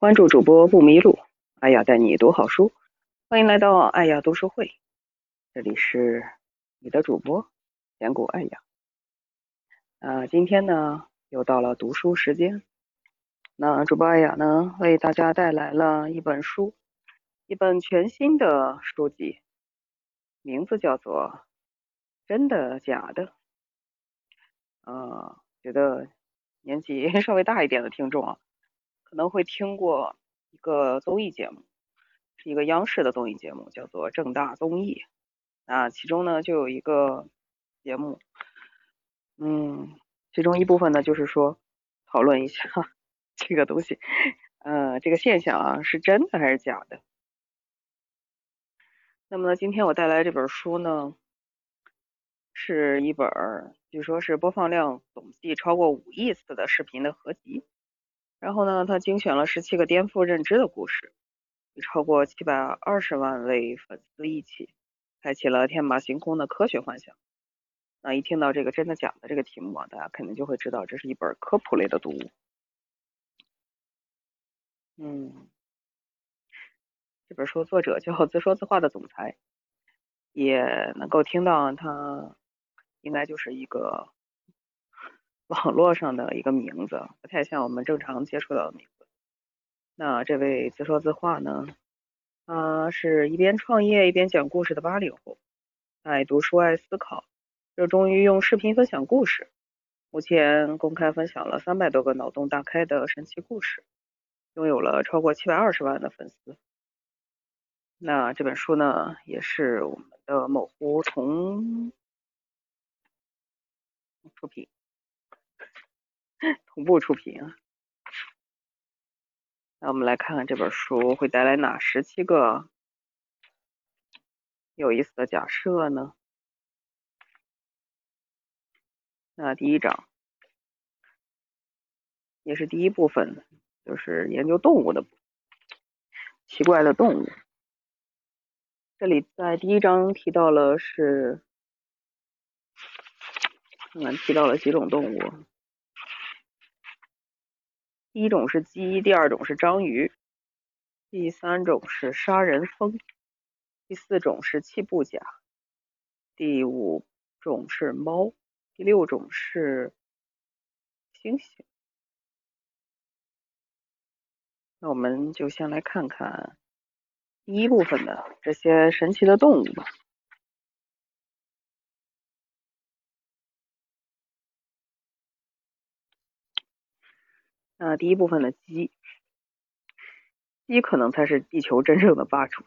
关注主播不迷路，艾雅带你读好书，欢迎来到艾雅读书会，这里是你的主播简古艾雅。啊，今天呢又到了读书时间，那主播艾雅呢为大家带来了一本书，一本全新的书籍，名字叫做《真的假的》。啊，觉得年纪 稍微大一点的听众啊。可能会听过一个综艺节目，是一个央视的综艺节目，叫做《正大综艺》。那其中呢，就有一个节目，嗯，其中一部分呢，就是说讨论一下 这个东西，呃，这个现象啊，是真的还是假的？那么呢，今天我带来这本书呢，是一本据说是播放量总计超过五亿次的视频的合集。然后呢，他精选了十七个颠覆认知的故事，与超过七百二十万位粉丝一起，开启了天马行空的科学幻想。那一听到这个真的假的这个题目啊，大家肯定就会知道这是一本科普类的读物。嗯，这本书作者叫自说自话的总裁，也能够听到他应该就是一个。网络上的一个名字，不太像我们正常接触到的名字。那这位自说自话呢？他是一边创业一边讲故事的八零后，爱读书爱思考，热衷于用视频分享故事。目前公开分享了三百多个脑洞大开的神奇故事，拥有了超过七百二十万的粉丝。那这本书呢，也是我们的某狐同出品。同步出品！那我们来看看这本书会带来哪十七个有意思的假设呢？那第一章也是第一部分，就是研究动物的奇怪的动物。这里在第一章提到了是，看看提到了几种动物。第一种是鸡，第二种是章鱼，第三种是杀人蜂，第四种是气步甲，第五种是猫，第六种是猩猩。那我们就先来看看第一部分的这些神奇的动物吧。那第一部分的鸡，鸡可能才是地球真正的霸主。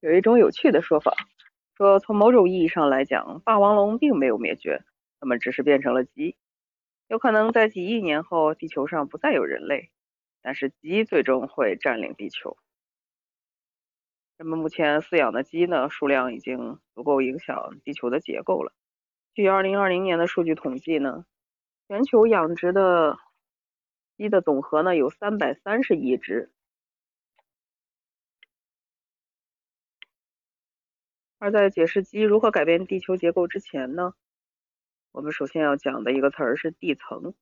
有一种有趣的说法，说从某种意义上来讲，霸王龙并没有灭绝，它们只是变成了鸡。有可能在几亿年后，地球上不再有人类，但是鸡最终会占领地球。人们目前饲养的鸡呢，数量已经足够影响地球的结构了。据2020年的数据统计呢，全球养殖的鸡的总和呢有三百三十亿只，而在解释鸡如何改变地球结构之前呢，我们首先要讲的一个词儿是地层。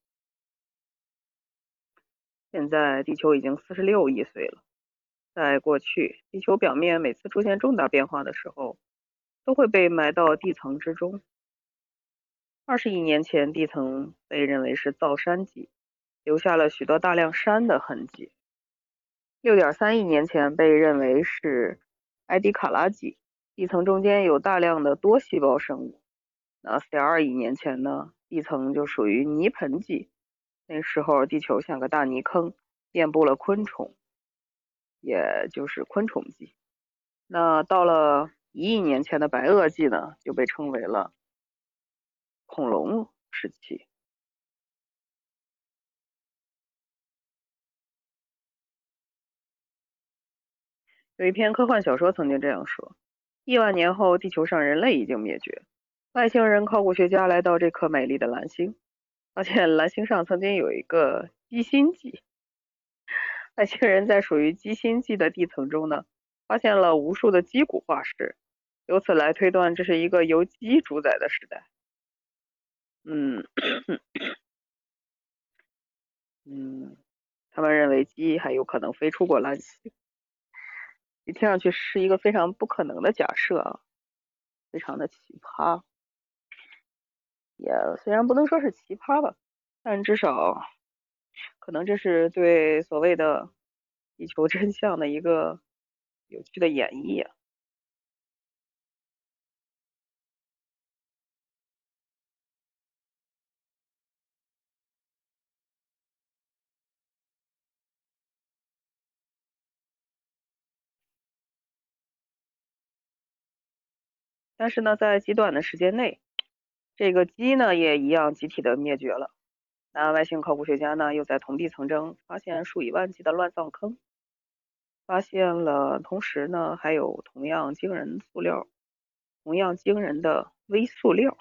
现在地球已经四十六亿岁了，在过去，地球表面每次出现重大变化的时候，都会被埋到地层之中。二十亿年前，地层被认为是造山纪。留下了许多大量山的痕迹。六点三亿年前被认为是埃迪卡拉纪，地层中间有大量的多细胞生物。那四点二亿年前呢，地层就属于泥盆纪，那时候地球像个大泥坑，遍布了昆虫，也就是昆虫纪。那到了一亿年前的白垩纪呢，就被称为了恐龙时期。有一篇科幻小说曾经这样说：亿万年后，地球上人类已经灭绝，外星人考古学家来到这颗美丽的蓝星，发现蓝星上曾经有一个鸡心纪。外星人在属于鸡心纪的地层中呢，发现了无数的鸡骨化石，由此来推断这是一个由鸡主宰的时代。嗯，嗯。他们认为鸡还有可能飞出过蓝星，这听上去是一个非常不可能的假设啊，非常的奇葩。也虽然不能说是奇葩吧，但至少可能这是对所谓的地球真相的一个有趣的演绎啊。但是呢，在极短的时间内，这个鸡呢也一样集体的灭绝了。那外星考古学家呢又在同地层中发现数以万计的乱葬坑，发现了，同时呢还有同样惊人塑料，同样惊人的微塑料。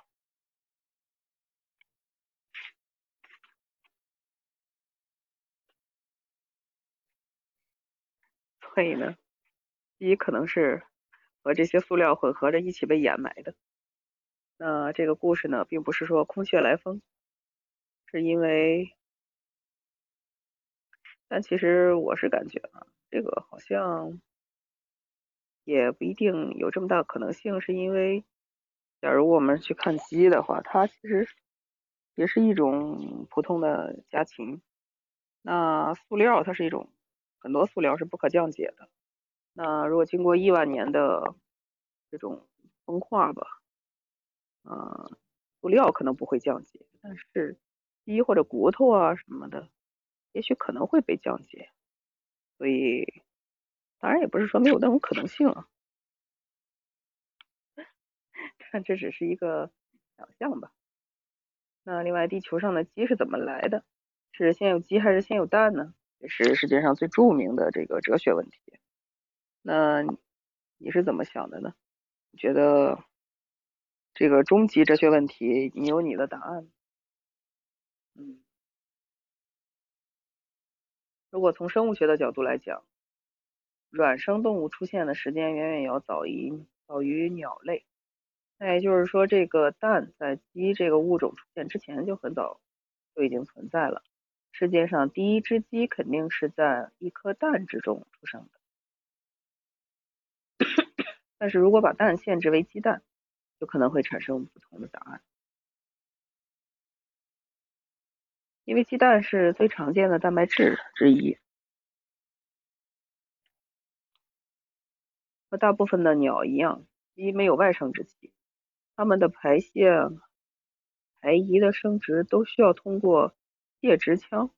所以呢，鸡可能是。和这些塑料混合着一起被掩埋的。那这个故事呢，并不是说空穴来风，是因为，但其实我是感觉啊，这个好像也不一定有这么大可能性，是因为，假如我们去看鸡的话，它其实也是一种普通的家禽。那塑料它是一种，很多塑料是不可降解的。那如果经过亿万年的这种风化吧，啊，塑料可能不会降解，但是鸡或者骨头啊什么的，也许可能会被降解。所以，当然也不是说没有那种可能性啊，但这只是一个想象吧。那另外，地球上的鸡是怎么来的？是先有鸡还是先有蛋呢？也是世界上最著名的这个哲学问题。那你是怎么想的呢？你觉得这个终极哲学问题，你有你的答案？嗯，如果从生物学的角度来讲，卵生动物出现的时间远远要早于早于鸟类。那也就是说，这个蛋在鸡这个物种出现之前就很早就已经存在了。世界上第一只鸡肯定是在一颗蛋之中出生的。但是如果把蛋限制为鸡蛋，就可能会产生不同的答案。因为鸡蛋是最常见的蛋白质之一，和大部分的鸟一样，鸡没有外生殖器，它们的排泄、排遗的生殖都需要通过泄殖腔，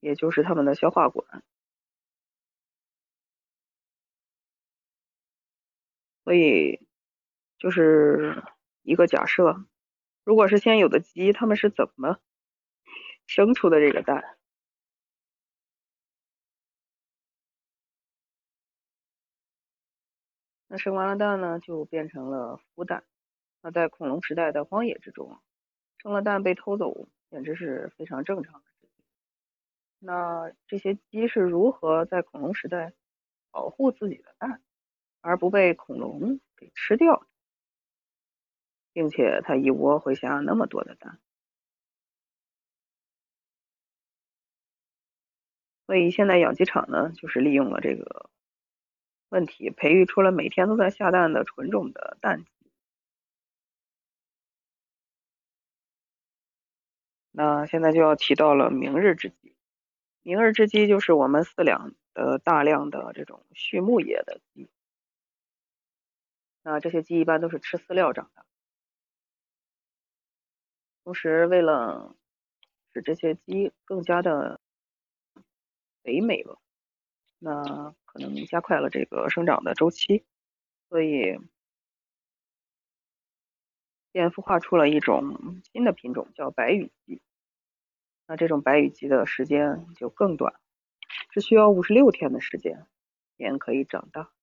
也就是它们的消化管。所以，就是一个假设：如果是先有的鸡，它们是怎么生出的这个蛋？那生完了蛋呢，就变成了孵蛋。那在恐龙时代的荒野之中，生了蛋被偷走，简直是非常正常的事。那这些鸡是如何在恐龙时代保护自己的蛋？而不被恐龙给吃掉，并且它一窝会下那么多的蛋，所以现在养鸡场呢，就是利用了这个问题，培育出了每天都在下蛋的纯种的蛋鸡。那现在就要提到了明日之鸡，明日之鸡就是我们饲养的大量的这种畜牧业的鸡。那这些鸡一般都是吃饲料长的，同时为了使这些鸡更加的肥美吧，那可能加快了这个生长的周期，所以便孵化出了一种新的品种，叫白羽鸡。那这种白羽鸡的时间就更短，只需要五十六天的时间便可以长大。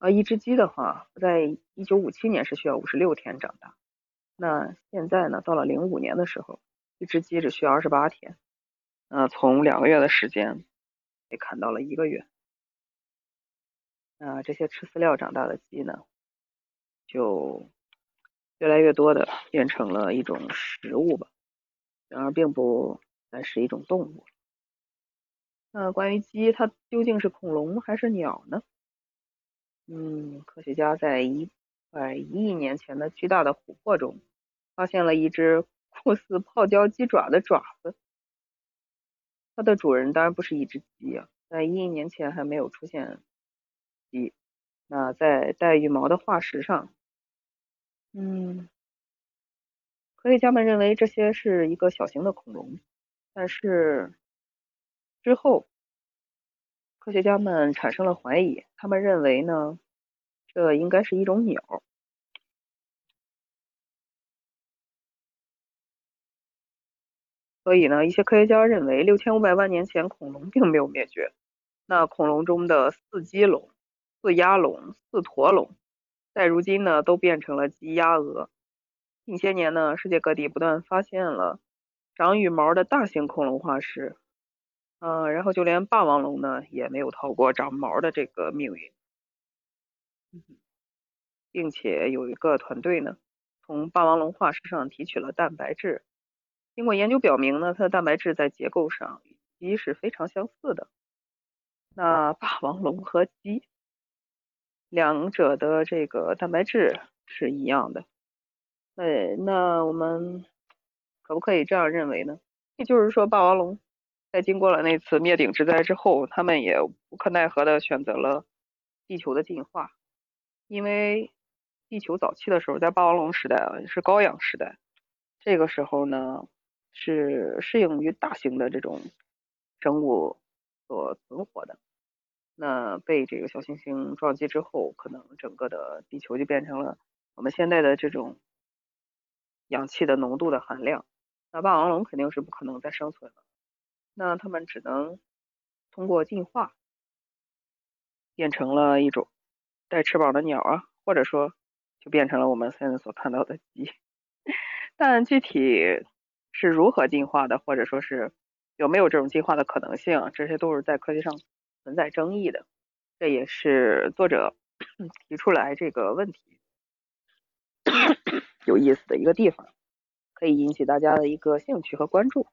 啊，一只鸡的话，在一九五七年是需要五十六天长大。那现在呢，到了零五年的时候，一只鸡只需要二十八天。那从两个月的时间被砍到了一个月。那这些吃饲料长大的鸡呢，就越来越多的变成了一种食物吧，然而并不再是一种动物。那关于鸡，它究竟是恐龙还是鸟呢？嗯，科学家在一百一亿年前的巨大的琥珀中，发现了一只酷似泡椒鸡爪的爪子。它的主人当然不是一只鸡啊，在一亿年前还没有出现鸡。那在带羽毛的化石上，嗯，科学家们认为这些是一个小型的恐龙，但是之后科学家们产生了怀疑，他们认为呢，这应该是一种鸟。所以呢，一些科学家认为，六千五百万年前恐龙并没有灭绝。那恐龙中的四鸡龙、四鸭龙、四驼龙，在如今呢，都变成了鸡、鸭、鹅。近些年呢，世界各地不断发现了长羽毛的大型恐龙化石。嗯，然后就连霸王龙呢，也没有逃过长毛的这个命运。并且有一个团队呢，从霸王龙化石上提取了蛋白质。经过研究表明呢，它的蛋白质在结构上与鸡是非常相似的。那霸王龙和鸡两者的这个蛋白质是一样的。呃，那我们可不可以这样认为呢？也就是说，霸王龙在经过了那次灭顶之灾之后，他们也无可奈何的选择了地球的进化，因为地球早期的时候，在霸王龙时代啊，是高氧时代，这个时候呢。是适应于大型的这种生物所存活的。那被这个小行星撞击之后，可能整个的地球就变成了我们现在的这种氧气的浓度的含量。那霸王龙肯定是不可能再生存了。那它们只能通过进化变成了一种带翅膀的鸟啊，或者说就变成了我们现在所看到的鸡。但具体。是如何进化的，或者说是有没有这种进化的可能性，这些都是在科学上存在争议的。这也是作者 提出来这个问题 有意思的一个地方，可以引起大家的一个兴趣和关注。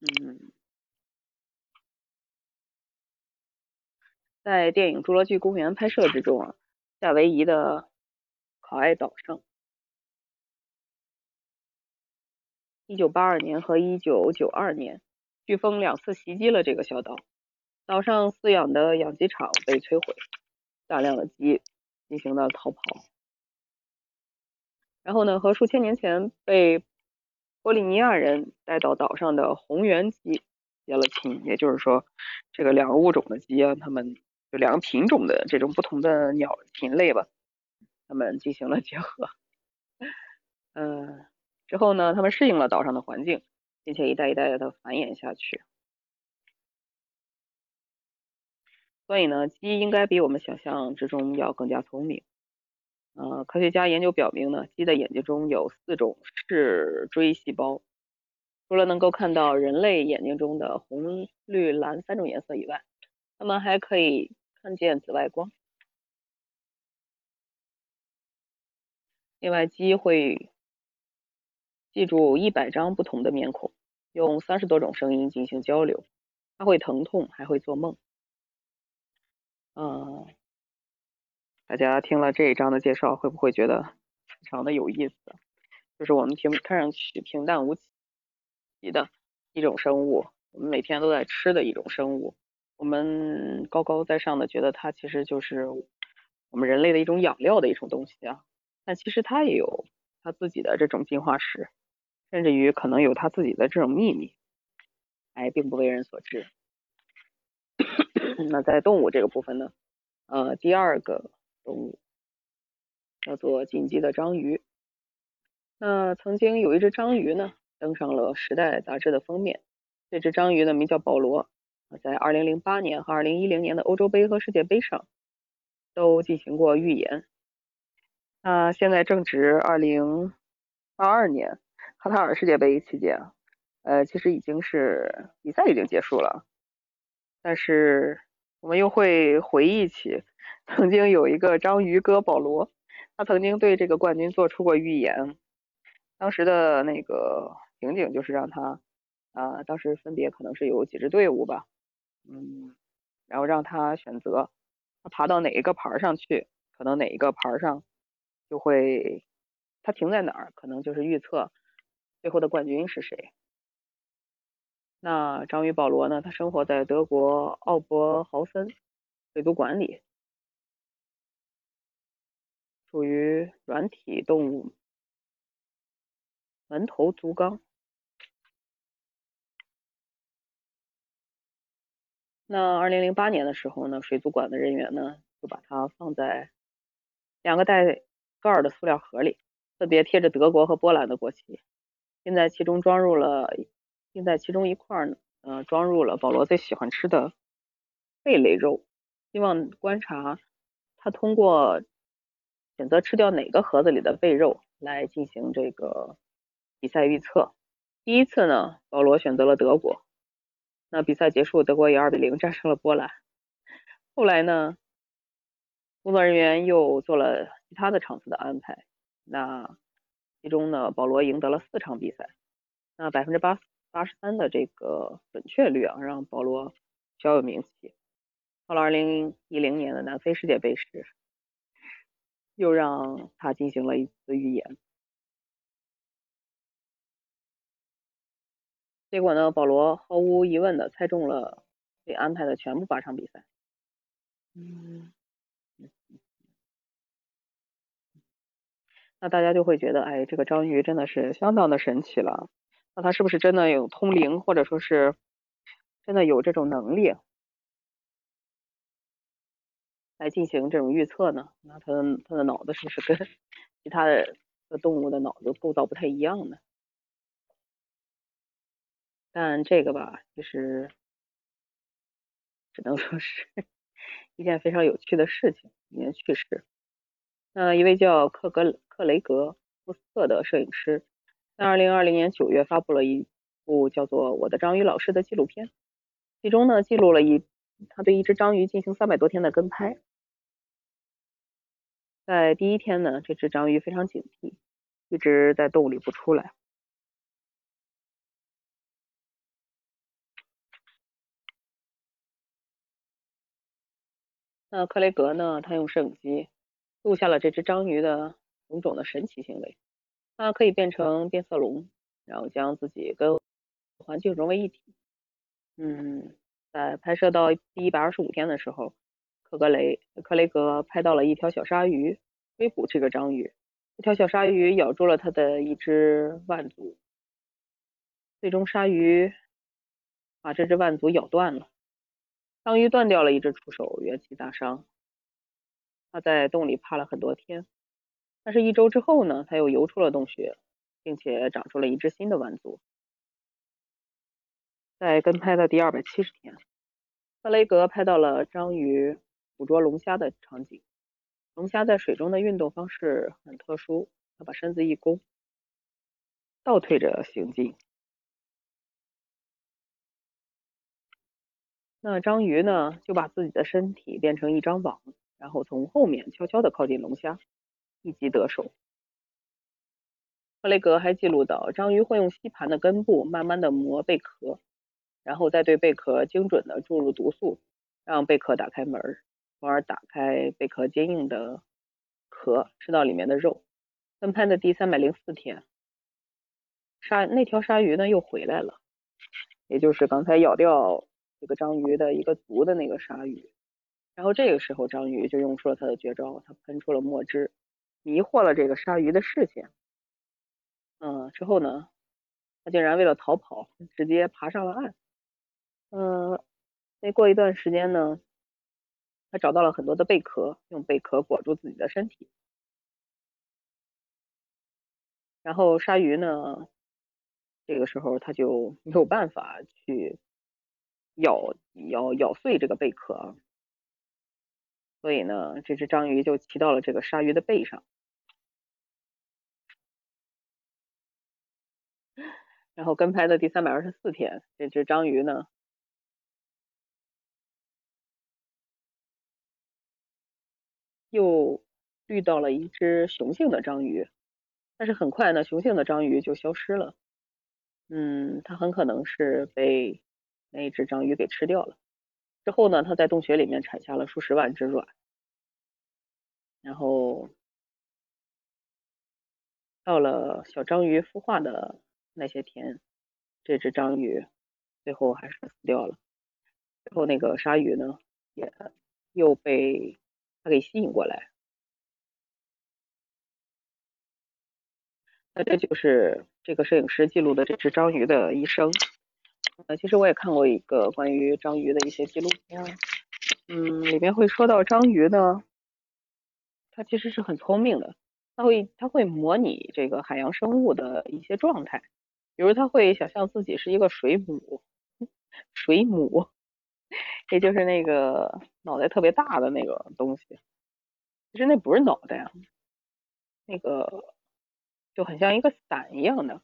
嗯，在电影《侏罗纪公园》拍摄之中啊，夏威夷的考爱岛上。一九八二年和一九九二年，飓风两次袭击了这个小岛，岛上饲养的养鸡场被摧毁，大量的鸡进行了逃跑。然后呢，和数千年前被波利尼亚人带到岛上的红原鸡结了亲，也就是说，这个两个物种的鸡啊，它们就两个品种的这种不同的鸟禽类吧，它们进行了结合。嗯。之后呢，他们适应了岛上的环境，并且一代一代的繁衍下去。所以呢，鸡应该比我们想象之中要更加聪明。呃，科学家研究表明呢，鸡的眼睛中有四种视锥细胞，除了能够看到人类眼睛中的红、绿、蓝三种颜色以外，它们还可以看见紫外光。另外，鸡会。记住一百张不同的面孔，用三十多种声音进行交流。它会疼痛，还会做梦。嗯，大家听了这一章的介绍，会不会觉得非常的有意思？就是我们平看上去平淡无奇的一种生物，我们每天都在吃的一种生物，我们高高在上的觉得它其实就是我们人类的一种养料的一种东西啊。但其实它也有它自己的这种进化史。甚至于可能有它自己的这种秘密，哎并不为人所知。那在动物这个部分呢？呃，第二个动物叫做进击的章鱼。那曾经有一只章鱼呢，登上了《时代》杂志的封面。这只章鱼呢，名叫保罗。在2008年和2010年的欧洲杯和世界杯上都进行过预言。那现在正值2022年。卡塔尔世界杯期间，呃，其实已经是比赛已经结束了，但是我们又会回忆起 曾经有一个章鱼哥保罗，他曾经对这个冠军做出过预言，当时的那个情景就是让他啊，当时分别可能是有几支队伍吧，嗯，然后让他选择他爬到哪一个牌上去，可能哪一个牌上就会他停在哪儿，可能就是预测最后的冠军是谁。那章鱼保罗呢？他生活在德国奥伯豪森水族馆里，属于软体动物门头足纲。那二零零八年的时候呢，水族馆的人员呢就把它放在两个带盖儿的塑料盒里，分别贴着德国和波兰的国旗，并在其中装入了。并在其中一块呢，呃，装入了保罗最喜欢吃的贝类肉，希望观察他通过选择吃掉哪个盒子里的贝肉来进行这个比赛预测。第一次呢，保罗选择了德国，那比赛结束，德国以二比零战胜了波兰。后来呢，工作人员又做了其他的场次的安排，那其中呢，保罗赢得了四场比赛，那百分之八。八十三的这个准确率啊，让保罗小有名气。到了二零一零年的南非世界杯时，又让他进行了一次预言。结果呢，保罗毫无疑问的猜中了被安排的全部八场比赛。嗯，那大家就会觉得，哎，这个章鱼真的是相当的神奇了。那他是不是真的有通灵，或者说是真的有这种能力来进行这种预测呢？那他的他的脑子是不是跟其他的动物的脑子构造不太一样呢？但这个吧，就是只能说是 一件非常有趣的事情，一件趣事。那一位叫克格克雷格福斯特的摄影师。在二零二零年九月，发布了一部叫做《我的章鱼老师》的纪录片，其中呢记录了一他对一只章鱼进行三百多天的跟拍。在第一天呢，这只章鱼非常警惕，一直在洞里不出来。那克雷格呢，他用摄影机录下了这只章鱼的种种的神奇行为。它可以变成变色龙，然后将自己跟环境融为一体。嗯，在拍摄到第一百二十五天的时候，克格雷克雷格拍到了一条小鲨鱼追捕这个章鱼，这条小鲨鱼咬住了他的一只腕足，最终鲨鱼把这只腕足咬断了，章鱼断掉了一只触手，元气大伤。他在洞里趴了很多天。但是，一周之后呢，他又游出了洞穴，并且长出了一只新的腕足。在跟拍的第二百七十天，克雷格拍到了章鱼捕捉龙虾的场景。龙虾在水中的运动方式很特殊，它把身子一弓，倒退着行进。那章鱼呢，就把自己的身体变成一张网，然后从后面悄悄地靠近龙虾。一击得手。克雷格还记录到，章鱼会用吸盘的根部慢慢的磨贝壳，然后再对贝壳精准的注入毒素，让贝壳打开门，从而打开贝壳坚硬的壳，吃到里面的肉。分拍的第三百零四天，鲨那条鲨鱼呢又回来了，也就是刚才咬掉这个章鱼的一个足的那个鲨鱼。然后这个时候，章鱼就用出了它的绝招，它喷出了墨汁。迷惑了这个鲨鱼的视线，嗯，之后呢，他竟然为了逃跑，直接爬上了岸。嗯，没过一段时间呢，他找到了很多的贝壳，用贝壳裹住自己的身体。然后鲨鱼呢，这个时候他就没有办法去咬咬咬碎这个贝壳，所以呢，这只章鱼就骑到了这个鲨鱼的背上。然后跟拍的第三百二十四天，这只章鱼呢，又遇到了一只雄性的章鱼，但是很快呢，雄性的章鱼就消失了。嗯，它很可能是被那只章鱼给吃掉了。之后呢，它在洞穴里面产下了数十万只卵，然后到了小章鱼孵化的那些天，这只章鱼最后还是死掉了。最后那个鲨鱼呢，也又被它给吸引过来。那这就是这个摄影师记录的这只章鱼的一生。呃，其实我也看过一个关于章鱼的一些纪录片，嗯，里面会说到章鱼呢，它其实是很聪明的，它会它会模拟这个海洋生物的一些状态，比如他会想象自己是一个水母，水母，也就是那个脑袋特别大的那个东西，其实那不是脑袋啊，那个。就很像一个伞一样的，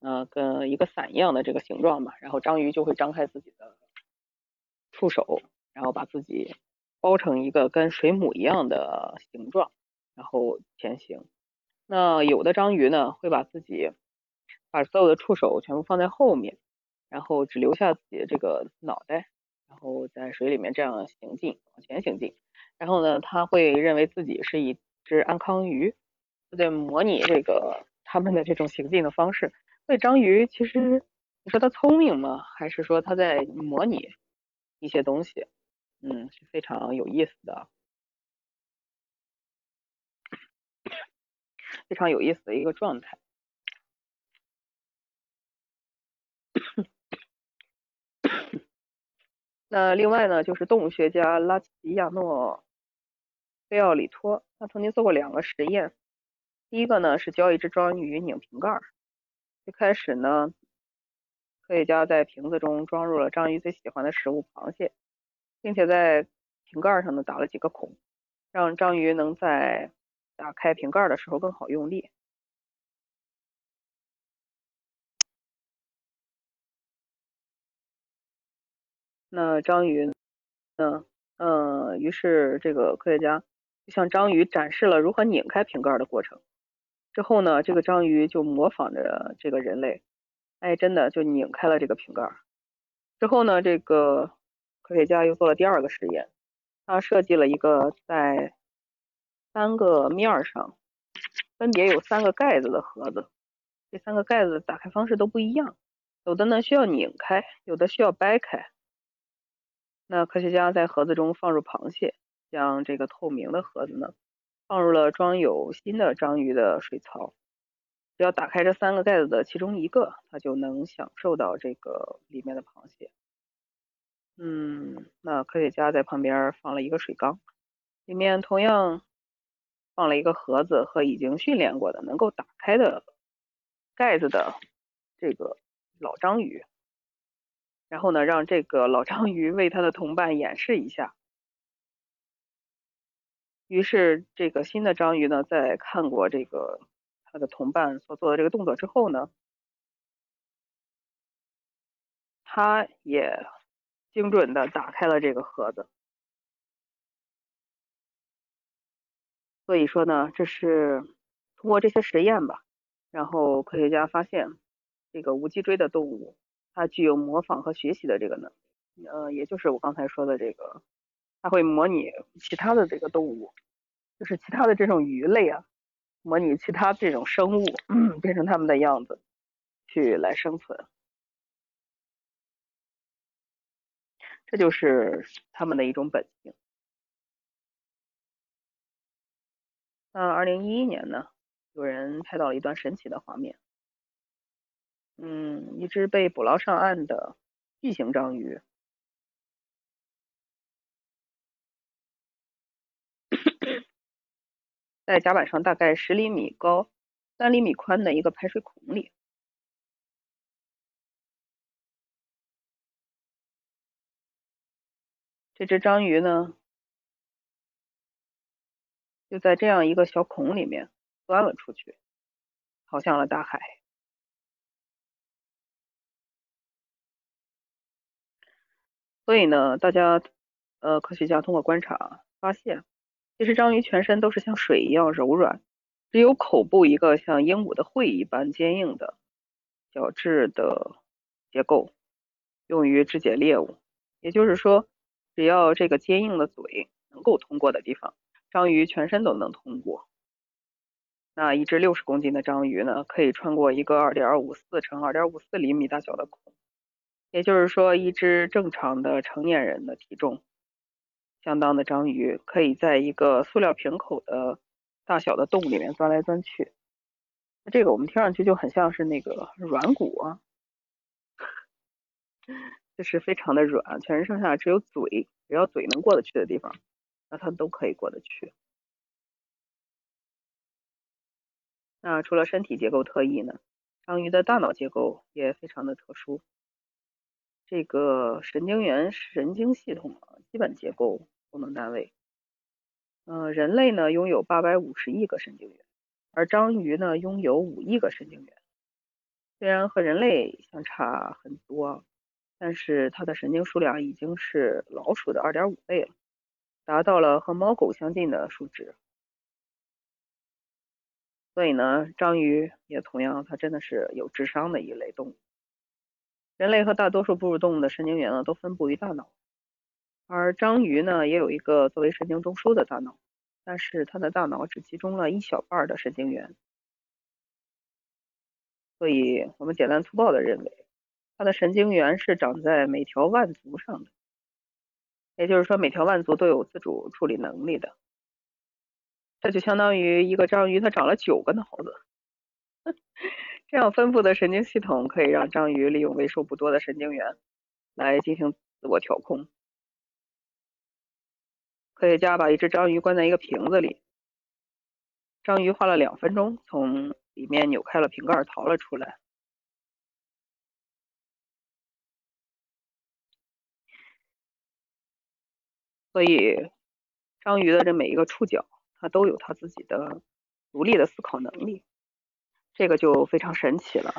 呃，跟一个伞一样的这个形状吧。然后章鱼就会张开自己的触手，然后把自己包成一个跟水母一样的形状，然后前行。那有的章鱼呢，会把自己把所有的触手全部放在后面，然后只留下自己的这个脑袋，然后在水里面这样行进，往前行进。然后呢，他会认为自己是一只安康鱼。就在模拟这个他们的这种行进的方式。所以章鱼其实你说它聪明吗？还是说它在模拟一些东西？嗯，是非常有意思的，非常有意思的一个状态。那另外呢，就是动物学家拉齐亚诺菲奥里托，他曾经做过两个实验。第一个呢是教一只章鱼拧瓶盖。最开始呢，科学家在瓶子中装入了章鱼最喜欢的食物螃蟹，并且在瓶盖上呢打了几个孔，让章鱼能在打开瓶盖的时候更好用力。那章鱼呢？嗯，于是这个科学家就向章鱼展示了如何拧开瓶盖的过程。之后呢，这个章鱼就模仿着这个人类，哎，真的就拧开了这个瓶盖。之后呢，这个科学家又做了第二个实验，他设计了一个在三个面上分别有三个盖子的盒子，这三个盖子打开方式都不一样，有的呢需要拧开，有的需要掰开。那科学家在盒子中放入螃蟹，将这个透明的盒子呢。放入了装有新的章鱼的水槽，只要打开这三个盖子的其中一个，它就能享受到这个里面的螃蟹。嗯，那科学家在旁边放了一个水缸，里面同样放了一个盒子和已经训练过的能够打开的盖子的这个老章鱼，然后呢，让这个老章鱼为他的同伴演示一下。于是，这个新的章鱼呢，在看过这个他的同伴所做的这个动作之后呢，他也精准的打开了这个盒子。所以说呢，这是通过这些实验吧，然后科学家发现，这个无脊椎的动物它具有模仿和学习的这个能力，呃，也就是我刚才说的这个。它会模拟其他的这个动物，就是其他的这种鱼类啊，模拟其他这种生物，变成它们的样子，去来生存。这就是它们的一种本性。那二零一一年呢，有人拍到了一段神奇的画面，嗯，一只被捕捞上岸的巨型章鱼。在甲板上大概十厘米高、三厘米宽的一个排水孔里，这只章鱼呢，就在这样一个小孔里面钻了出去，跑向了大海。所以呢，大家呃，科学家通过观察发现。其实章鱼全身都是像水一样柔软，只有口部一个像鹦鹉的喙一般坚硬的角质的结构，用于肢解猎物。也就是说，只要这个坚硬的嘴能够通过的地方，章鱼全身都能通过。那一只六十公斤的章鱼呢，可以穿过一个二点五四乘二点五四厘米大小的孔。也就是说，一只正常的成年人的体重相当的章鱼，可以在一个塑料瓶口的大小的洞里面钻来钻去。那这个我们听上去就很像是那个软骨啊，就是非常的软，全身上下只有嘴，只要嘴能过得去的地方，那它都可以过得去。那除了身体结构特异呢，章鱼的大脑结构也非常的特殊。这个神经元神经系统啊，基本结构功能单位，嗯，人类呢拥有八百五十亿个神经元。而章鱼呢，拥有五亿个神经元，虽然和人类相差很多，但是它的神经数量已经是老鼠的二点五倍了，达到了和猫狗相近的数值。所以呢，章鱼也同样，它真的是有智商的一类动物。人类和大多数哺乳动物的神经元呢，都分布于大脑，而章鱼呢，也有一个作为神经中枢的大脑。但是它的大脑只集中了一小半的神经元，所以我们简单粗暴的认为，它的神经元是长在每条腕足上的，也就是说每条腕足都有自主处理能力的。这就相当于一个章鱼它长了九个脑子，这样分布的神经系统可以让章鱼利用为数不多的神经元来进行自我调控。科学家把一只章鱼关在一个瓶子里，章鱼花了两分钟从里面扭开了瓶盖逃了出来。所以，章鱼的这每一个触角，它都有它自己的独立的思考能力，这个就非常神奇了。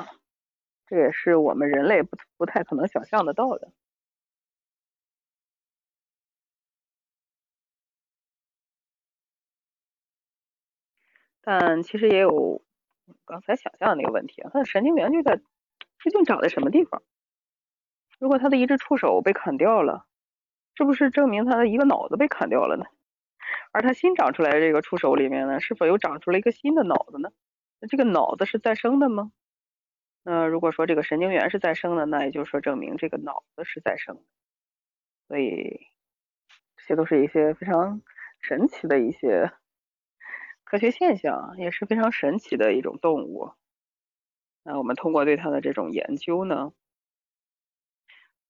这也是我们人类不不太可能想象得到的。但其实也有刚才想象的那个问题啊，它的神经元就在究竟长在什么地方？如果它的一只触手被砍掉了，是不是证明它的一个脑子被砍掉了呢？而它新长出来的这个触手里面呢，是否又长出了一个新的脑子呢？这个脑子是再生的吗？那如果说这个神经元是再生的，那也就是说证明这个脑子是再生的。所以这些都是一些非常神奇的一些。科学现象也是非常神奇的一种动物。那我们通过对它的这种研究呢，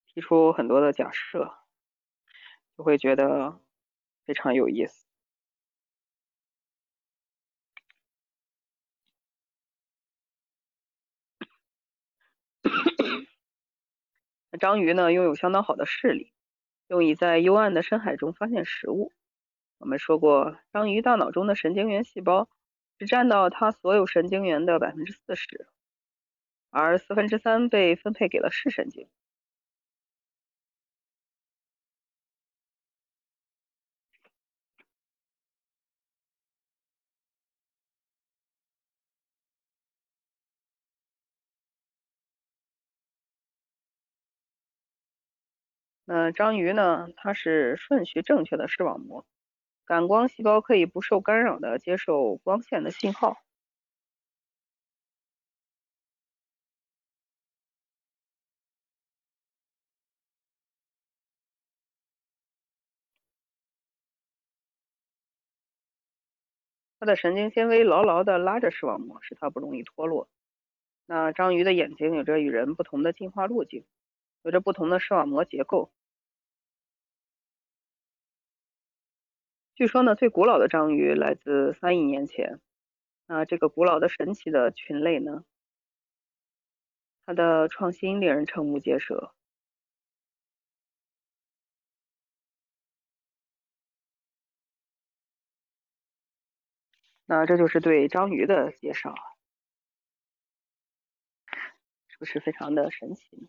提出很多的假设，就会觉得非常有意思。章鱼呢，拥有相当好的视力，用以在幽暗的深海中发现食物。我们说过，章鱼大脑中的神经元细胞只占到它所有神经元的百分之四十，而四分之三被分配给了视神经。那章鱼呢？它是顺序正确的视网膜。感光细胞可以不受干扰的接受光线的信号。它的神经纤维牢牢的拉着视网膜，使它不容易脱落。那章鱼的眼睛有着与人不同的进化路径，有着不同的视网膜结构。据说呢，最古老的章鱼来自三亿年前。那这个古老的神奇的群类呢，它的创新令人瞠目结舌。那这就是对章鱼的介绍，是不是非常的神奇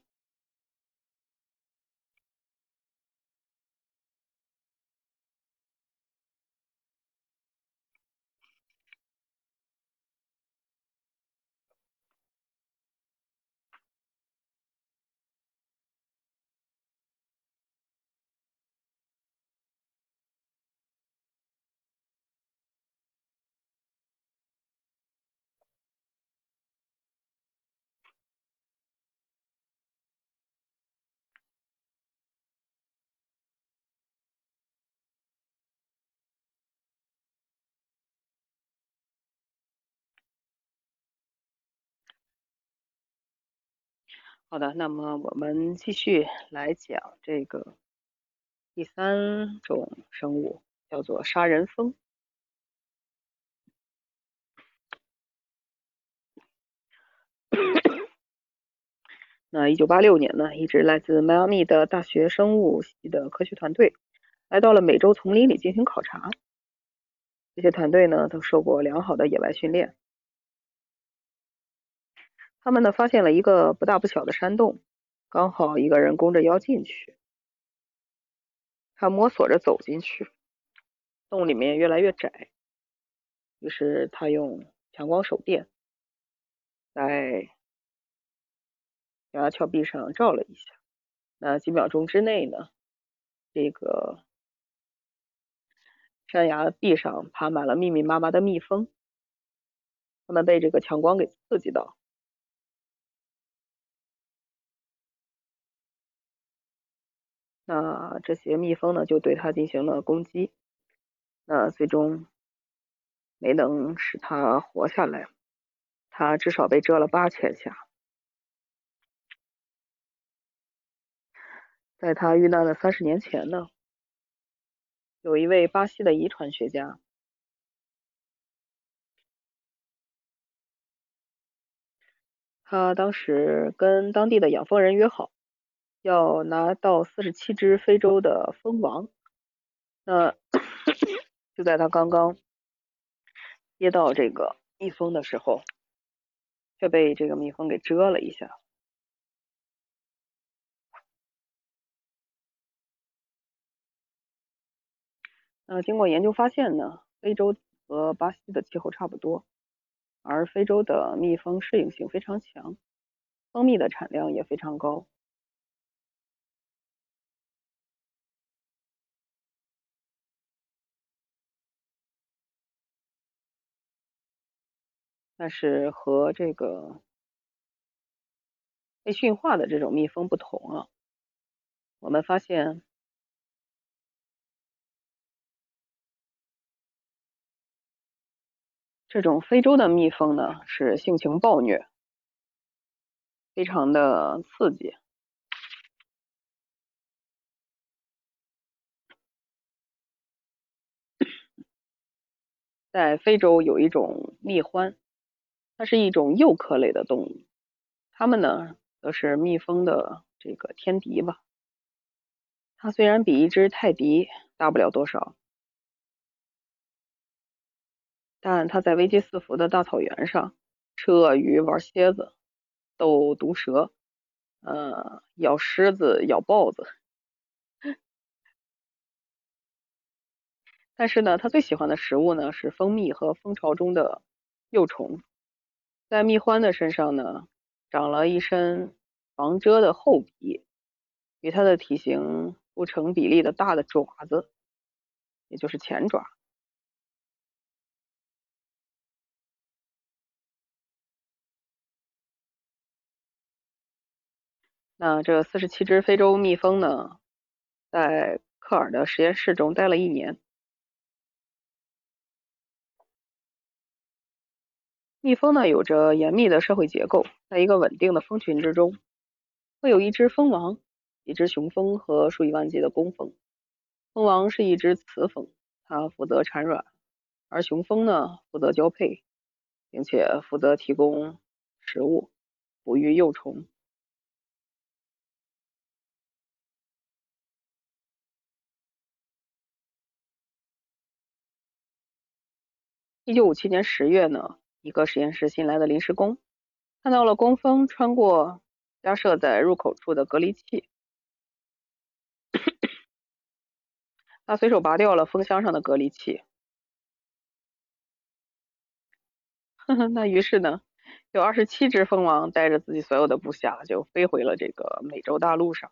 好的，那么我们继续来讲这个第三种生物，叫做杀人蜂。那一九八六年呢，一支来自迈阿密的大学生物系的科学团队来到了美洲丛林里进行考察。这些团队呢，都受过良好的野外训练。他们呢发现了一个不大不小的山洞，刚好一个人弓着腰进去。他摸索着走进去，洞里面越来越窄。于是他用强光手电在悬崖峭壁上照了一下。那几秒钟之内呢，这个山崖壁上爬满了密密麻麻的蜜蜂，它们被这个强光给刺激到。那这些蜜蜂呢，就对它进行了攻击，那最终没能使它活下来，它至少被蛰了八千下。在他遇难的三十年前呢，有一位巴西的遗传学家，他当时跟当地的养蜂人约好。要拿到四十七只非洲的蜂王，那 就在他刚刚接到这个蜜蜂的时候，却被这个蜜蜂给蛰了一下。那经过研究发现呢，非洲和巴西的气候差不多，而非洲的蜜蜂适应性非常强，蜂蜜的产量也非常高。但是和这个被驯化的这种蜜蜂不同啊，我们发现这种非洲的蜜蜂呢是性情暴虐，非常的刺激。在非洲有一种蜜獾。它是一种鼬科类的动物，它们呢则是蜜蜂的这个天敌吧。它虽然比一只泰迪大不了多少，但它在危机四伏的大草原上吃鳄鱼、玩蝎子、斗毒蛇，呃，咬狮子、咬豹子。但是呢，它最喜欢的食物呢是蜂蜜和蜂巢中的幼虫。在蜜獾的身上呢，长了一身防蛰的厚皮，与它的体型不成比例的大的爪子，也就是前爪。那这四十七只非洲蜜蜂呢，在科尔的实验室中待了一年。蜜蜂呢，有着严密的社会结构，在一个稳定的蜂群之中，会有一只蜂王、一只雄蜂和数以万计的工蜂。蜂王是一只雌蜂，它负责产卵，而雄蜂呢，负责交配，并且负责提供食物、哺育幼虫。一九五七年十月呢。一个实验室新来的临时工看到了工蜂穿过加设在入口处的隔离器，他随手拔掉了蜂箱上的隔离器。那于是呢，有二十七只蜂王带着自己所有的部下就飞回了这个美洲大陆上。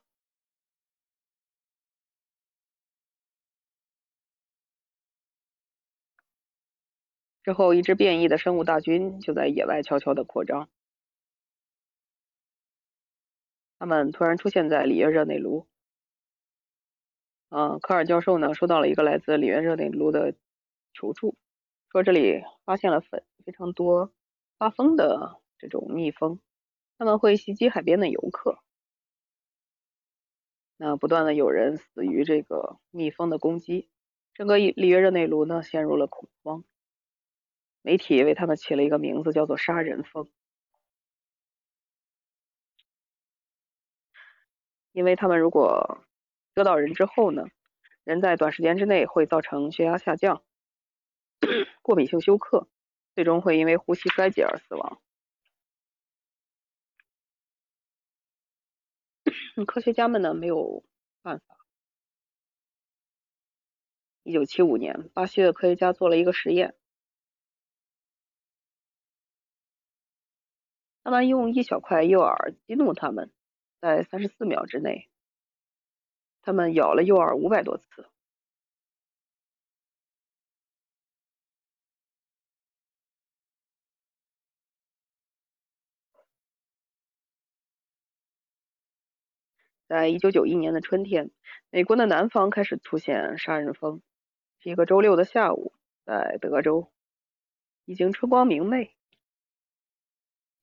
之后，一支变异的生物大军就在野外悄悄的扩张。他们突然出现在里约热内卢。嗯，科尔教授呢收到了一个来自里约热内卢的求助，说这里发现了粉非常多发疯的这种蜜蜂，他们会袭击海边的游客。那不断的有人死于这个蜜蜂的攻击，整个里约热内卢呢陷入了恐慌。媒体为他们起了一个名字，叫做“杀人蜂”，因为他们如果蛰到人之后呢，人在短时间之内会造成血压下降、过敏性休克，最终会因为呼吸衰竭而死亡。科学家们呢没有办法。一九七五年，巴西的科学家做了一个实验，他们用一小块诱饵激怒它们，在三十四秒之内，他们咬了诱饵五百多次。在一九九一年的春天，美国的南方开始出现杀人蜂。一个周六的下午，在德州，已经春光明媚。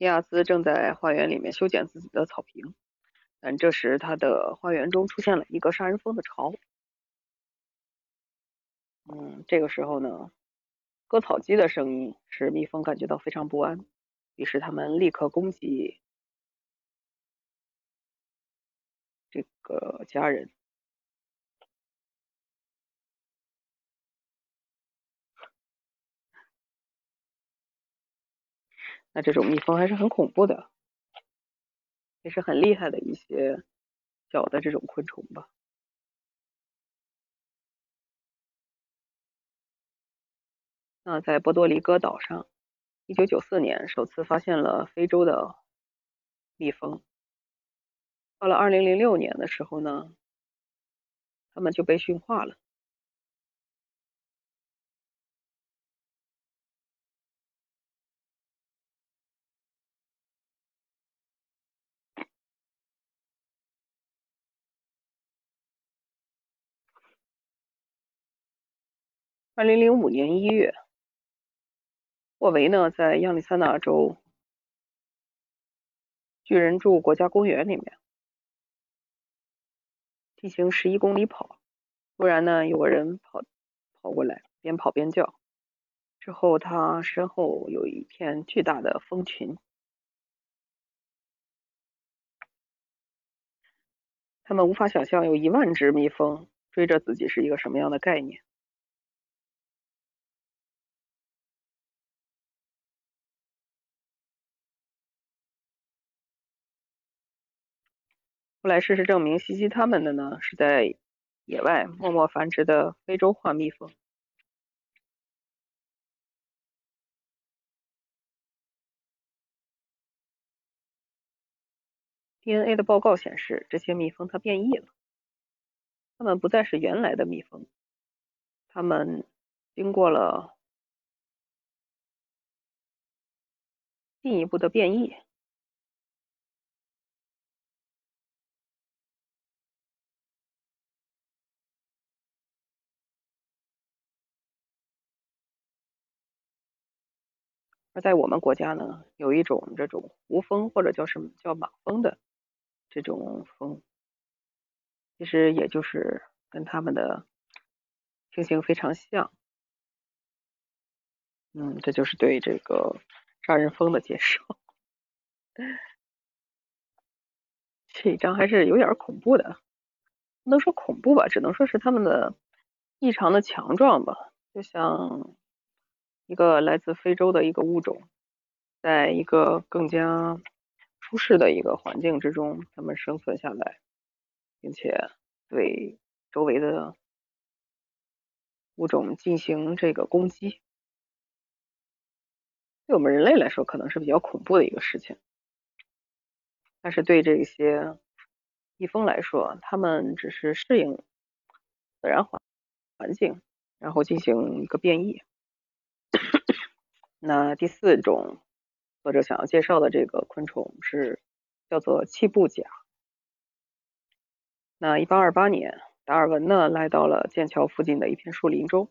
尼亚斯正在花园里面修剪自己的草坪，但这时他的花园中出现了一个杀人蜂的巢。嗯，这个时候呢，割草机的声音使蜜蜂感觉到非常不安，于是他们立刻攻击。这个家人，那这种蜜蜂还是很恐怖的，也是很厉害的一些小的这种昆虫吧。那在波多黎各岛上，一九九四年首次发现了非洲的蜜蜂。到了二零零六年的时候呢，他们就被驯化了。二零零五年一月，沃维呢在亚利桑那州巨人柱国家公园里面。进行十一公里跑，突然呢，有个人跑跑过来，边跑边叫。之后他身后有一片巨大的蜂群，他们无法想象有一万只蜜蜂追着自己是一个什么样的概念。后来事实证明，袭击他们的呢是在野外默默繁殖的非洲化蜜蜂。DNA 的报告显示，这些蜜蜂它变异了，它们不再是原来的蜜蜂，它们经过了进一步的变异。而在我们国家呢，有一种这种胡蜂或者叫什么叫马蜂的这种蜂，其实也就是跟它们的情形非常像。嗯，这就是对这个杀人蜂的介绍。这一张还是有点恐怖的，不能说恐怖吧，只能说是它们的异常的强壮吧，就像。一个来自非洲的一个物种，在一个更加舒适的一个环境之中，它们生存下来，并且对周围的物种进行这个攻击。对我们人类来说，可能是比较恐怖的一个事情，但是对这些蜜蜂来说，它们只是适应自然环环境，然后进行一个变异。那第四种作者想要介绍的这个昆虫是叫做气步甲。那一八二八年，达尔文呢来到了剑桥附近的一片树林中，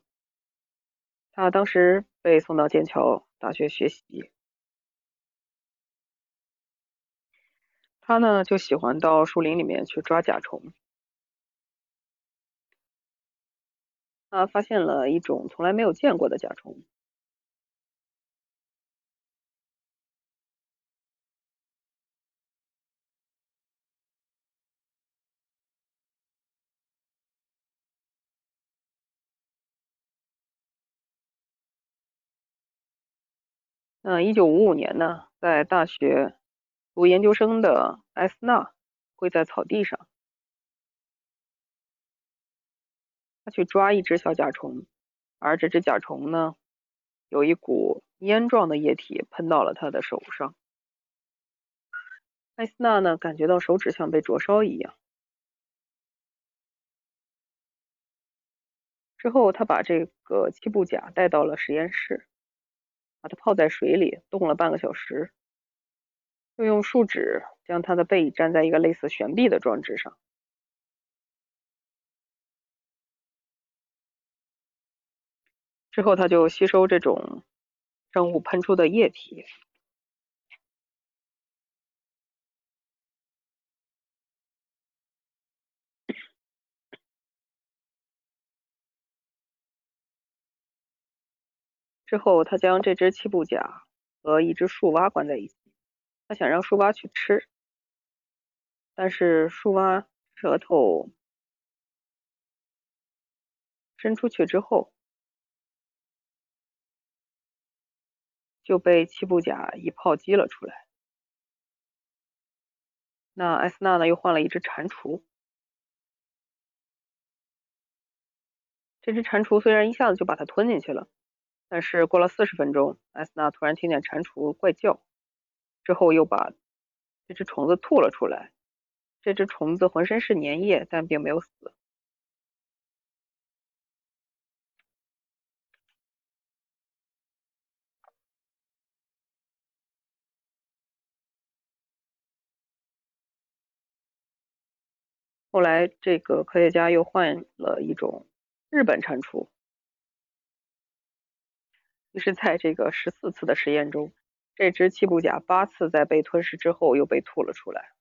他当时被送到剑桥大学学习。他呢就喜欢到树林里面去抓甲虫。他发现了一种从来没有见过的甲虫。嗯，一九五五年呢，在大学读研究生的艾斯纳跪在草地上，他去抓一只小甲虫，而这只甲虫呢，有一股烟状的液体喷到了他的手上。艾斯纳呢，感觉到手指像被灼烧一样。之后，他把这个七步甲带到了实验室。把它泡在水里，冻了半个小时，又用树脂将它的背粘在一个类似悬臂的装置上。之后，它就吸收这种生物喷出的液体。之后，他将这只七步甲和一只树蛙关在一起，他想让树蛙去吃，但是树蛙舌头伸出去之后，就被七步甲一炮击了出来。那艾斯纳呢，又换了一只蟾蜍，这只蟾蜍虽然一下子就把它吞进去了。但是过了四十分钟，艾斯纳突然听见蟾蜍怪叫，之后又把这只虫子吐了出来。这只虫子浑身是粘液，但并没有死。后来，这个科学家又换了一种日本蟾蜍。于是，在这个十四次的实验中，这只七步甲八次在被吞噬之后又被吐了出来。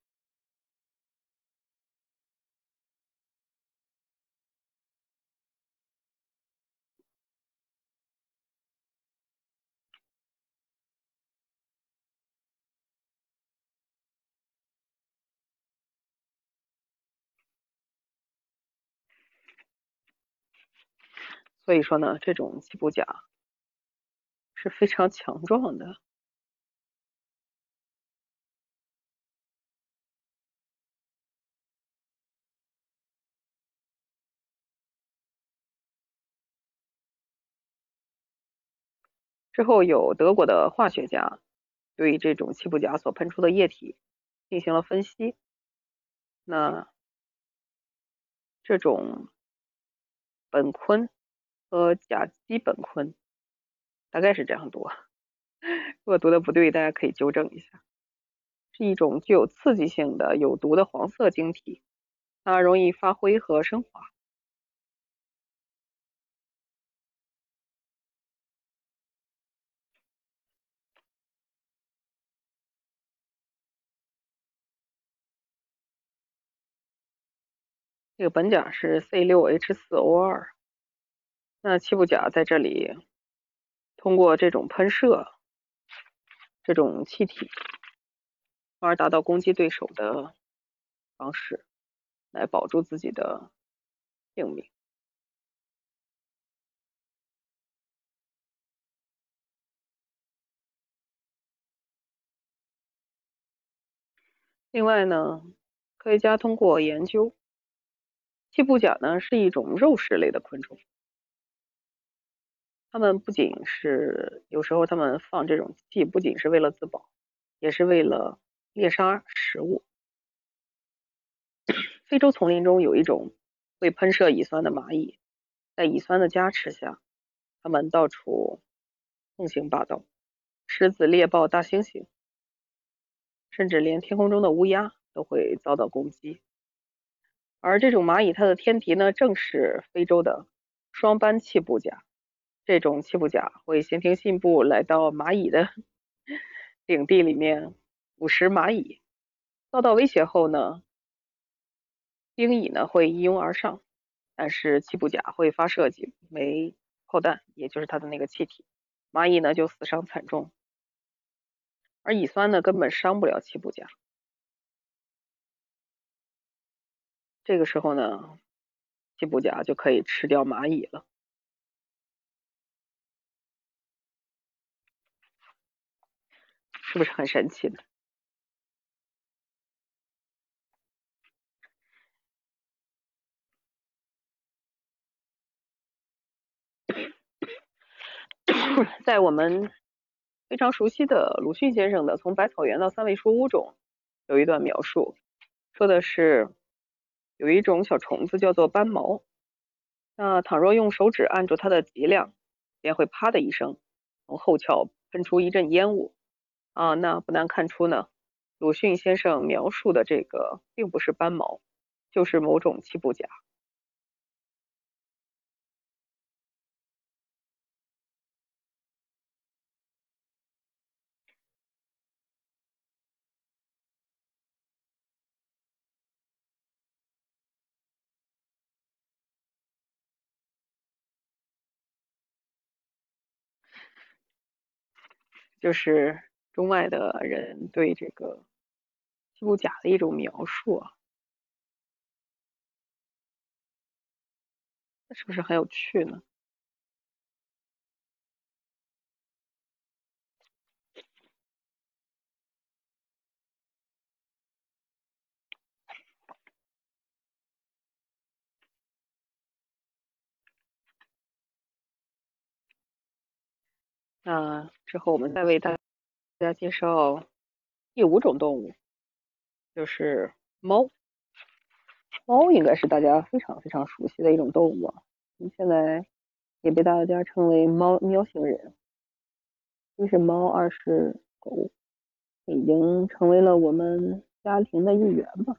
所以说呢，这种七步甲。是非常强壮的。之后，有德国的化学家对这种七步甲所喷出的液体进行了分析。那这种苯醌和甲基苯醌。大概是这样读，如果读的不对，大家可以纠正一下。是一种具有刺激性的有毒的黄色晶体，它容易发灰和升华。这个苯甲是 C6H4O2，那七步甲在这里。通过这种喷射，这种气体，从而达到攻击对手的方式，来保住自己的性命。另外呢，科学家通过研究，七步甲呢是一种肉食类的昆虫。他们不仅是有时候他们放这种气，不仅是为了自保，也是为了猎杀食物。非洲丛林中有一种会喷射乙酸的蚂蚁，在乙酸的加持下，它们到处横行霸道，狮子、猎豹、大猩猩，甚至连天空中的乌鸦都会遭到攻击。而这种蚂蚁，它的天敌呢，正是非洲的双斑气步甲。这种七步甲会先听信步来到蚂蚁的 领地里面捕食蚂蚁，遭到威胁后呢，兵蚁呢会一拥而上，但是气步甲会发射几枚炮弹，也就是它的那个气体，蚂蚁呢就死伤惨重，而乙酸呢根本伤不了气步甲。这个时候呢，气步甲就可以吃掉蚂蚁了，是不是很神奇呢？在我们非常熟悉的鲁迅先生的《从百草园到三味书屋》中，有一段描述，说的是有一种小虫子叫做斑毛，那倘若用手指按住它的脊梁，便会啪的一声从后窍喷出一阵烟雾。啊，那不难看出呢，鲁迅先生描述的这个并不是斑毛，就是某种七步甲。就是中外的人对这个气步甲的一种描述啊，那是不是很有趣呢？那之后我们再为大家介绍第五种动物，就是猫。猫应该是大家非常非常熟悉的一种动物啊，现在也被大家称为猫喵星人。一是猫，二是狗，已经成为了我们家庭的一员吧。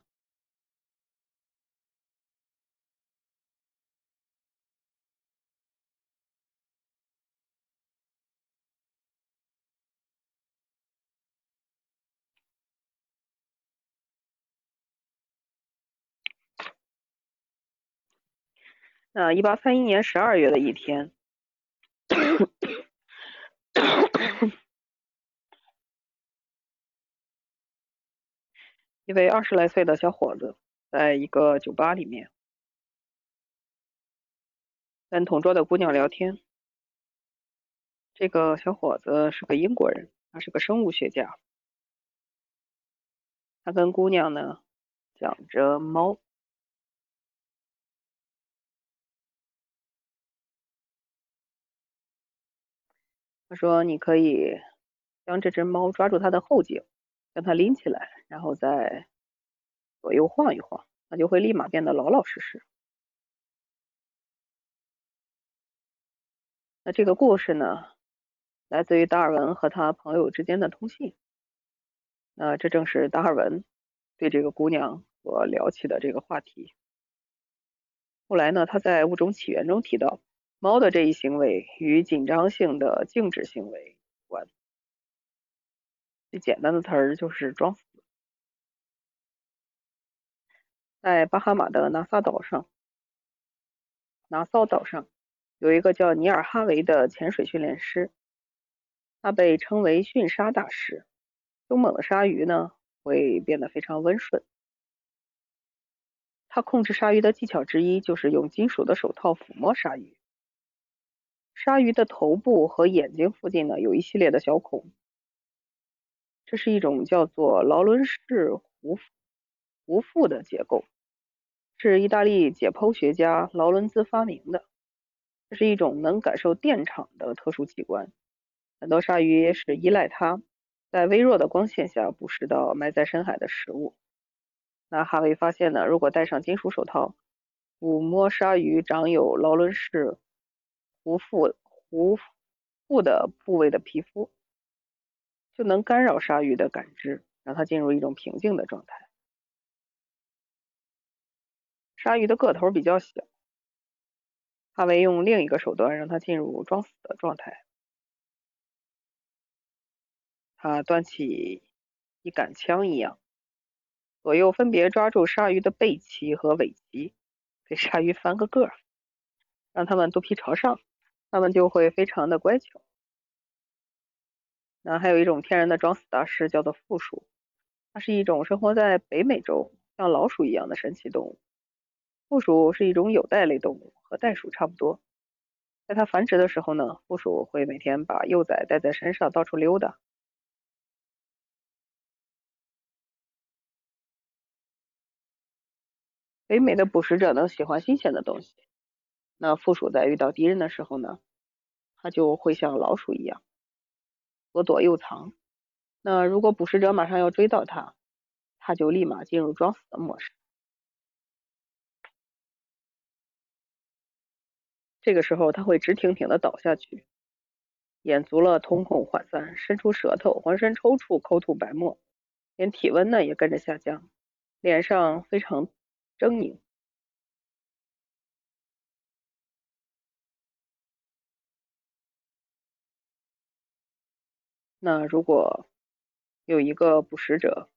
那一八三一年十二月的一天，一位二十来岁的小伙子在一个酒吧里面跟同桌的姑娘聊天。这个小伙子是个英国人，他是个生物学家。他跟姑娘呢讲着猫。他说：“你可以将这只猫抓住它的后颈，将它拎起来，然后再左右晃一晃，它就会立马变得老老实实。”那这个故事呢，来自于达尔文和他朋友之间的通信。那这正是达尔文对这个姑娘所聊起的这个话题。后来呢，他在《物种起源》中提到。猫的这一行为与紧张性的静止行为有关。最简单的词儿就是装死。在巴哈马的纳萨岛上，纳萨岛上有一个叫尼尔哈维的潜水训练师，他被称为训鲨大师。凶猛的鲨鱼呢，会变得非常温顺。他控制鲨鱼的技巧之一就是用金属的手套抚摸鲨鱼。鲨鱼的头部和眼睛附近呢，有一系列的小孔，这是一种叫做劳伦氏弧弧腹的结构，是意大利解剖学家劳伦兹发明的。这是一种能感受电场的特殊器官，很多鲨鱼是依赖它，在微弱的光线下捕食到埋在深海的食物。那哈维发现呢，如果戴上金属手套，抚摸鲨鱼长有劳伦式。弧腹弧腹的部位的皮肤，就能干扰鲨鱼的感知，让它进入一种平静的状态。鲨鱼的个头比较小，哈维用另一个手段让它进入装死的状态。他端起一杆枪一样，左右分别抓住鲨鱼的背鳍和尾鳍，给鲨鱼翻个个儿，让它们肚皮朝上，它们就会非常的乖巧。那还有一种天然的装死大师，叫做负鼠，它是一种生活在北美洲，像老鼠一样的神奇动物。负鼠是一种有袋类动物，和袋鼠差不多。在它繁殖的时候呢，负鼠会每天把幼崽带在身上到处溜达。北美的捕食者呢喜欢新鲜的东西，那负鼠在遇到敌人的时候呢，它就会像老鼠一样左躲右藏。那如果捕食者马上要追到它，它就立马进入装死的模式。这个时候，它会直挺挺的倒下去，眼足了瞳孔涣散，伸出舌头，浑身抽搐，口吐白沫，连体温呢也跟着下降，脸上非常狰狞。那如果有一个捕食者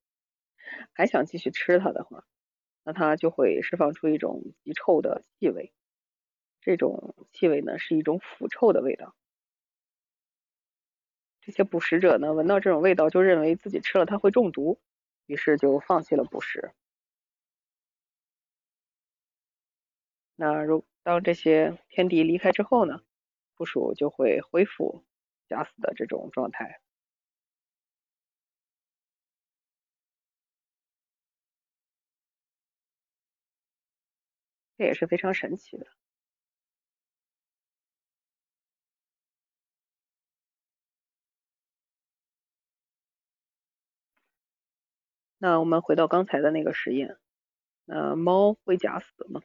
还想继续吃它的话，那它就会释放出一种极臭的气味。这种气味呢是一种腐臭的味道，这些捕食者呢闻到这种味道就认为自己吃了它会中毒，于是就放弃了捕食。那如当这些天敌离开之后呢，捕鼠就会恢复假死的这种状态，这也是非常神奇的。那我们回到刚才的那个实验，那猫会假死吗？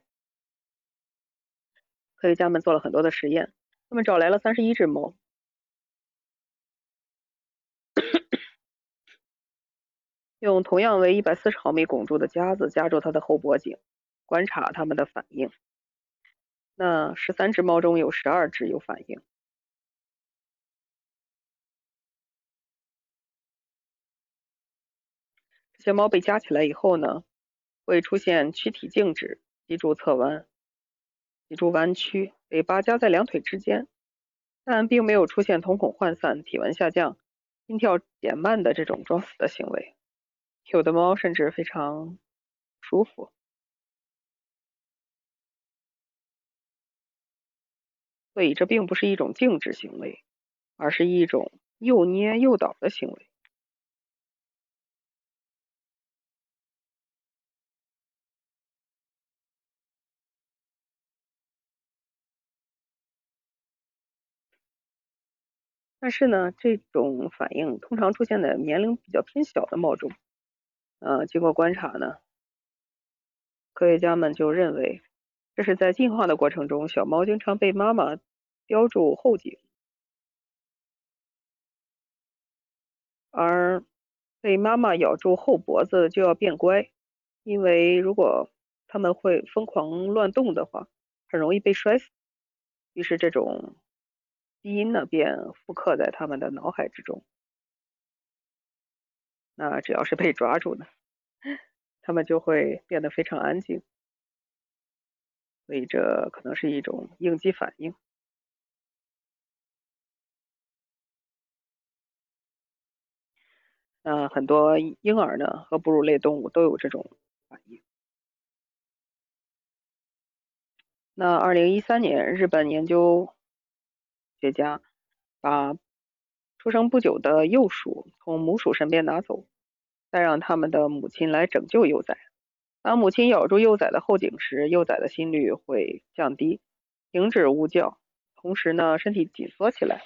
科学家们做了很多的实验，他们找来了三十一只猫，用同样为一百四十毫米汞柱的夹子夹住它的后脖颈，观察它们的反应。那十三只猫中有十二只有反应。这些猫被夹起来以后呢，会出现躯体静止、脊柱侧弯、脊柱弯曲、尾巴夹在两腿之间，但并没有出现瞳孔涣散、体温下降、心跳减慢的这种装死的行为。有的猫甚至非常舒服，所以这并不是一种静止行为，而是一种又捏又倒的行为。但是呢，这种反应通常出现在年龄比较偏小的猫中。呃，经过观察呢，科学家们就认为，这是在进化的过程中，小猫经常被妈妈叼住后颈，而被妈妈咬住后脖子就要变乖，因为如果它们会疯狂乱动的话，很容易被摔死。于是这种。基因呢，便复刻在他们的脑海之中。那只要是被抓住呢，他们就会变得非常安静。所以这可能是一种应激反应。那很多婴儿呢和哺乳类动物都有这种反应。那二零一三年，日本研究。学家把出生不久的幼鼠从母鼠身边拿走，再让他们的母亲来拯救幼崽。当母亲咬住幼崽的后颈时，幼崽的心率会降低，停止呜叫，同时呢，身体紧缩起来。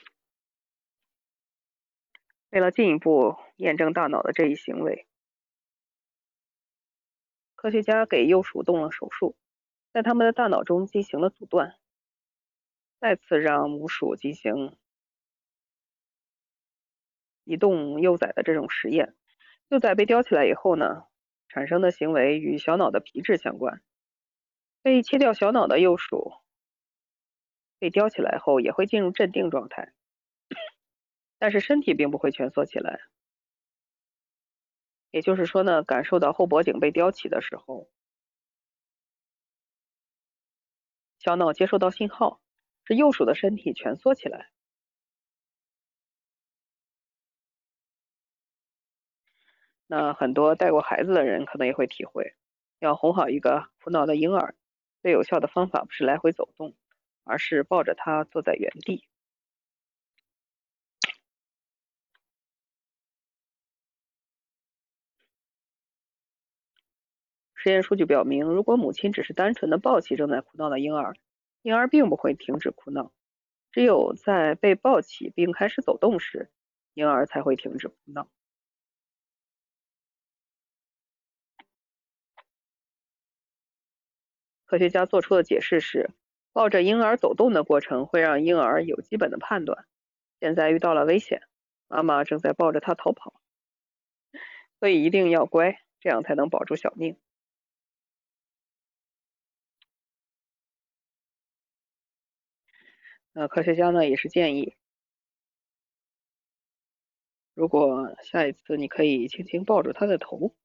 为了进一步验证大脑的这一行为，科学家给幼鼠动了手术，在他们的大脑中进行了阻断。再次让母鼠进行移动幼崽的这种实验，幼崽被叼起来以后呢，产生的行为与小脑的皮质相关。被切掉小脑的幼鼠被叼起来后也会进入镇定状态，但是身体并不会蜷缩起来。也就是说呢，感受到后脖颈被叼起的时候，小脑接收到信号，是右手的身体蜷缩起来。那很多带过孩子的人可能也会体会，要哄好一个哭闹的婴儿，最有效的方法不是来回走动，而是抱着他坐在原地。实验数据表明，如果母亲只是单纯的抱起正在哭闹的婴儿，婴儿并不会停止哭闹。只有在被抱起并开始走动时，婴儿才会停止哭闹。科学家做出的解释是，抱着婴儿走动的过程会让婴儿有基本的判断。现在遇到了危险，妈妈正在抱着他逃跑，所以一定要乖，这样才能保住小命。那科学家呢也是建议，如果下一次你可以轻轻抱住他的头，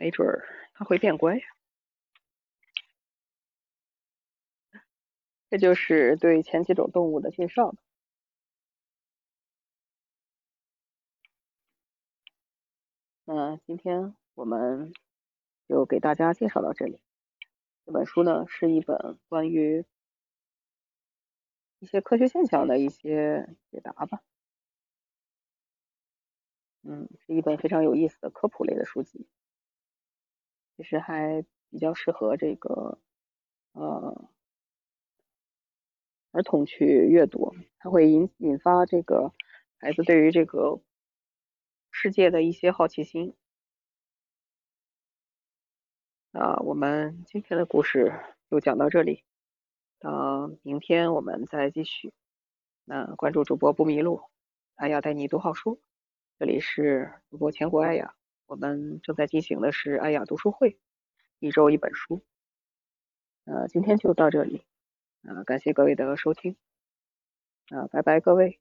没准儿他会变乖。这就是对前几种动物的介绍。那今天我们就给大家介绍到这里。这本书呢是一本关于一些科学现象的一些解答吧，嗯，是一本非常有意思的科普类的书籍，其实还比较适合这个呃儿童去阅读，它会引引发这个孩子对于这个世界的一些好奇心。那我们今天的故事就讲到这里，到明天我们再继续。那关注主播不迷路，艾雅带你读好书。这里是主播千古艾雅，我们正在进行的是爱雅读书会，一周一本书。呃，今天就到这里，啊，感谢各位的收听，啊，拜拜各位。